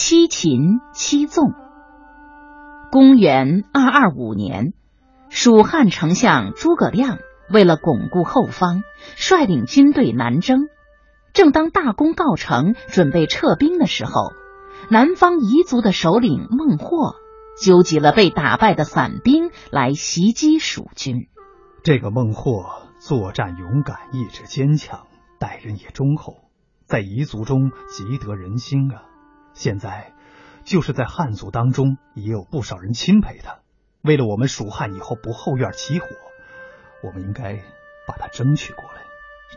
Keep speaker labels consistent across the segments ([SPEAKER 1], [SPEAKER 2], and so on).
[SPEAKER 1] 七擒七纵。公元二二五年，蜀汉丞相诸葛亮为了巩固后方，率领军队南征。正当大功告成，准备撤兵的时候，南方彝族的首领孟获纠集了被打败的散兵来袭击蜀军。
[SPEAKER 2] 这个孟获作战勇敢，意志坚强，待人也忠厚，在彝族中极得人心啊。现在。就是在汉族当中，也有不少人钦佩他。为了我们蜀汉以后不后院起火，我们应该把他争取过来。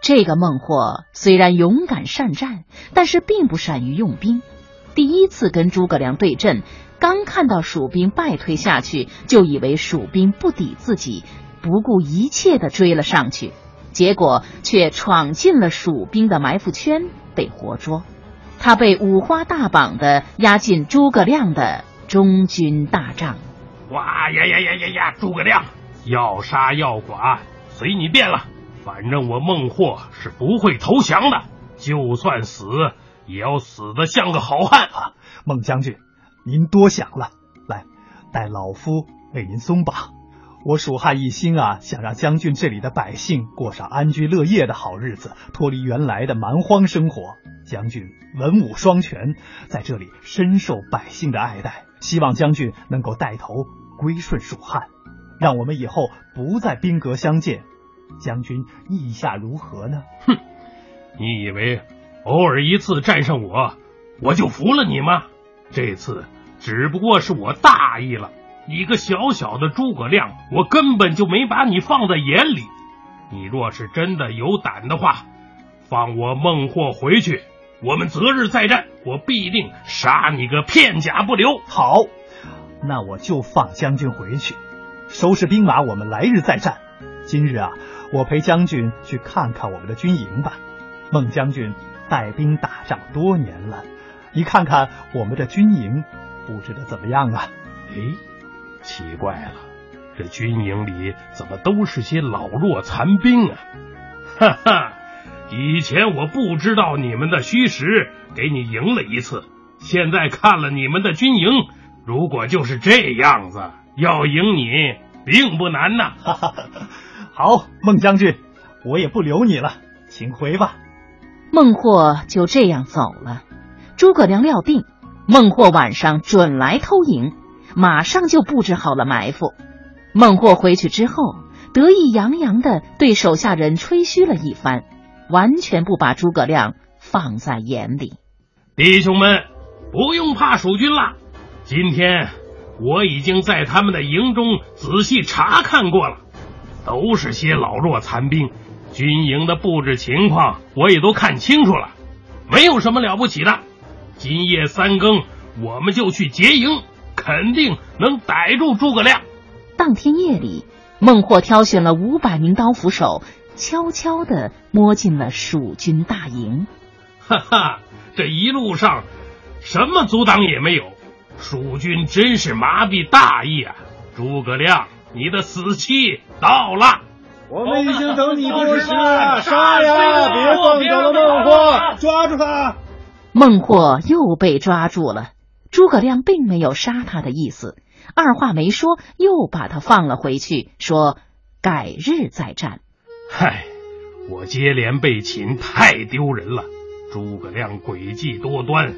[SPEAKER 1] 这个孟获虽然勇敢善战，但是并不善于用兵。第一次跟诸葛亮对阵，刚看到蜀兵败退下去，就以为蜀兵不敌自己，不顾一切的追了上去，结果却闯进了蜀兵的埋伏圈，被活捉。他被五花大绑的押进诸葛亮的中军大帐。
[SPEAKER 3] 哇呀呀呀呀呀！诸葛亮要杀要剐，随你便了。反正我孟获是不会投降的，就算死也要死的像个好汉
[SPEAKER 2] 啊！孟将军，您多想了。来，待老夫为您松绑。我蜀汉一心啊，想让将军这里的百姓过上安居乐业的好日子，脱离原来的蛮荒生活。将军文武双全，在这里深受百姓的爱戴。希望将军能够带头归顺蜀汉，让我们以后不再兵戈相见。将军意下如何呢？
[SPEAKER 3] 哼，你以为偶尔一次战胜我，我就服了你吗？这次只不过是我大意了。一个小小的诸葛亮，我根本就没把你放在眼里。你若是真的有胆的话，放我孟获回去。我们择日再战，我必定杀你个片甲不留。
[SPEAKER 2] 好，那我就放将军回去，收拾兵马，我们来日再战。今日啊，我陪将军去看看我们的军营吧。孟将军带兵打仗多年了，你看看我们的军营布置的怎么样啊？
[SPEAKER 3] 哎，奇怪了，这军营里怎么都是些老弱残兵啊？哈哈。以前我不知道你们的虚实，给你赢了一次。现在看了你们的军营，如果就是这样子，要赢你并不难呐。
[SPEAKER 2] 好，孟将军，我也不留你了，请回吧。
[SPEAKER 1] 孟获就这样走了。诸葛亮料定孟获晚上准来偷营，马上就布置好了埋伏。孟获回去之后，得意洋洋的对手下人吹嘘了一番。完全不把诸葛亮放在眼里，
[SPEAKER 3] 弟兄们不用怕蜀军了。今天我已经在他们的营中仔细查看过了，都是些老弱残兵，军营的布置情况我也都看清楚了，没有什么了不起的。今夜三更我们就去劫营，肯定能逮住诸葛亮。
[SPEAKER 1] 当天夜里，孟获挑选了五百名刀斧手。悄悄地摸进了蜀军大营，
[SPEAKER 3] 哈哈，这一路上什么阻挡也没有，蜀军真是麻痹大意啊！诸葛亮，你的死期到了，
[SPEAKER 4] 我们已经等你多时了，杀呀！别放走了孟获，抓住他！
[SPEAKER 1] 孟获又被抓住了，诸葛亮并没有杀他的意思，二话没说，又把他放了回去，说改日再战。
[SPEAKER 3] 嗨，我接连被擒，太丢人了。诸葛亮诡计多端，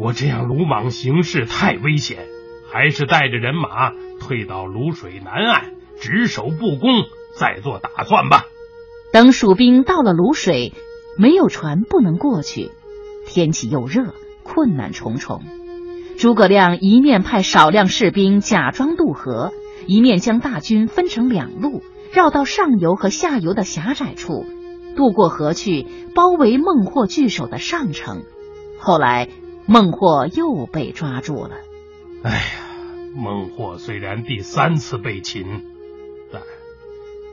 [SPEAKER 3] 我这样鲁莽行事太危险，还是带着人马退到泸水南岸，只守不攻，再做打算吧。
[SPEAKER 1] 等蜀兵到了泸水，没有船不能过去，天气又热，困难重重。诸葛亮一面派少量士兵假装渡河，一面将大军分成两路。绕到上游和下游的狭窄处，渡过河去，包围孟获据守的上城。后来，孟获又被抓住了。
[SPEAKER 3] 哎呀，孟获虽然第三次被擒，但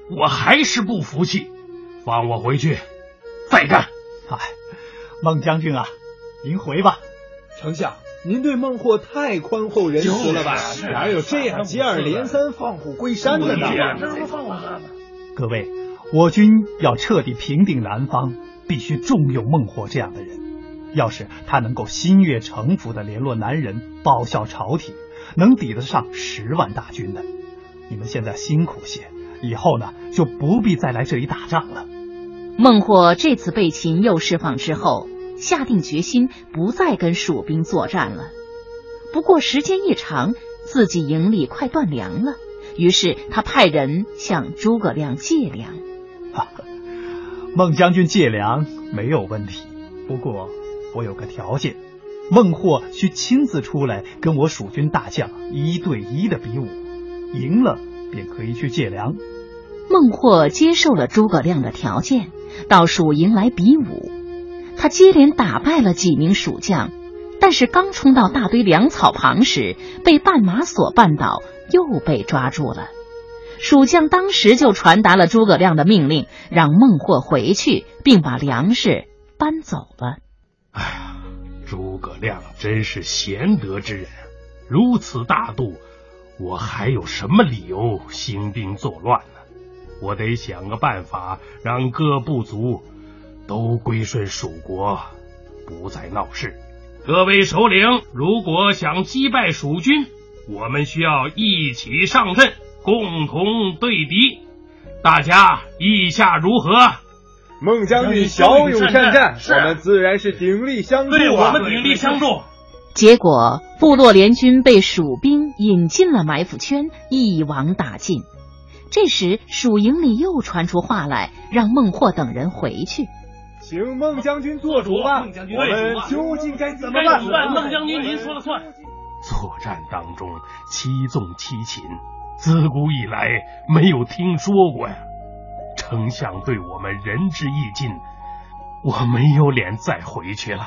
[SPEAKER 3] 我还是不服气，放我回去再战。
[SPEAKER 2] 哎，孟将军啊，您回吧。
[SPEAKER 4] 丞相，您对孟获太宽厚仁慈了吧？哪有这样接二连三放虎归山的呢？
[SPEAKER 2] 各位，我军要彻底平定南方，必须重用孟获这样的人。要是他能够心悦诚服的联络南人，报效朝廷，能抵得上十万大军的。你们现在辛苦些，以后呢就不必再来这里打仗了。
[SPEAKER 1] 孟获这次被秦又释放之后，下定决心不再跟蜀兵作战了。不过时间一长，自己营里快断粮了，于是他派人向诸葛亮借粮。
[SPEAKER 2] 孟将军借粮没有问题，不过我有个条件，孟获需亲自出来跟我蜀军大将一对一的比武，赢了便可以去借粮。
[SPEAKER 1] 孟获接受了诸葛亮的条件，到蜀营来比武。他接连打败了几名蜀将，但是刚冲到大堆粮草旁时，被绊马索绊倒，又被抓住了。蜀将当时就传达了诸葛亮的命令，让孟获回去，并把粮食搬走了。
[SPEAKER 3] 哎呀，诸葛亮真是贤德之人，如此大度，我还有什么理由兴兵作乱呢？我得想个办法，让各部族都归顺蜀国，不再闹事。各位首领，如果想击败蜀军，我们需要一起上阵。共同对敌，大家意下如何？
[SPEAKER 4] 孟将军骁勇善战，我们自然是鼎力相助啊！
[SPEAKER 3] 对，我们鼎力相助。
[SPEAKER 1] 结果，部落联军被蜀兵引进了埋伏圈，一网打尽。这时，蜀营里又传出话来，让孟获等人回去，
[SPEAKER 4] 请孟将军做主吧。我们究竟该怎么
[SPEAKER 3] 办？孟将军，您说了算。作战当中，七纵七擒。自古以来没有听说过呀，丞相对我们仁至义尽，我没有脸再回去了。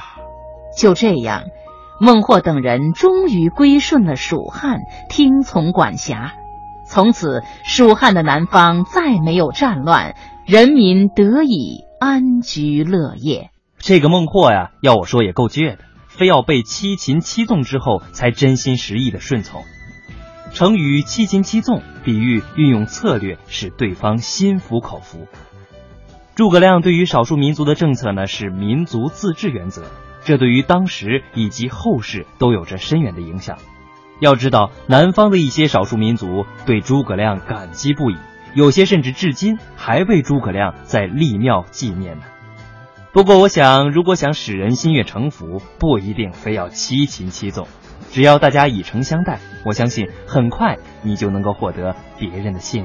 [SPEAKER 1] 就这样，孟获等人终于归顺了蜀汉，听从管辖。从此，蜀汉的南方再没有战乱，人民得以安居乐业。
[SPEAKER 5] 这个孟获呀，要我说也够倔的，非要被七擒七纵之后，才真心实意的顺从。成语“七擒七纵”比喻运用策略，使对方心服口服。诸葛亮对于少数民族的政策呢，是民族自治原则，这对于当时以及后世都有着深远的影响。要知道，南方的一些少数民族对诸葛亮感激不已，有些甚至至今还为诸葛亮在立庙纪念呢。不过，我想，如果想使人心悦诚服，不一定非要七擒七纵。只要大家以诚相待，我相信很快你就能够获得别人的信任。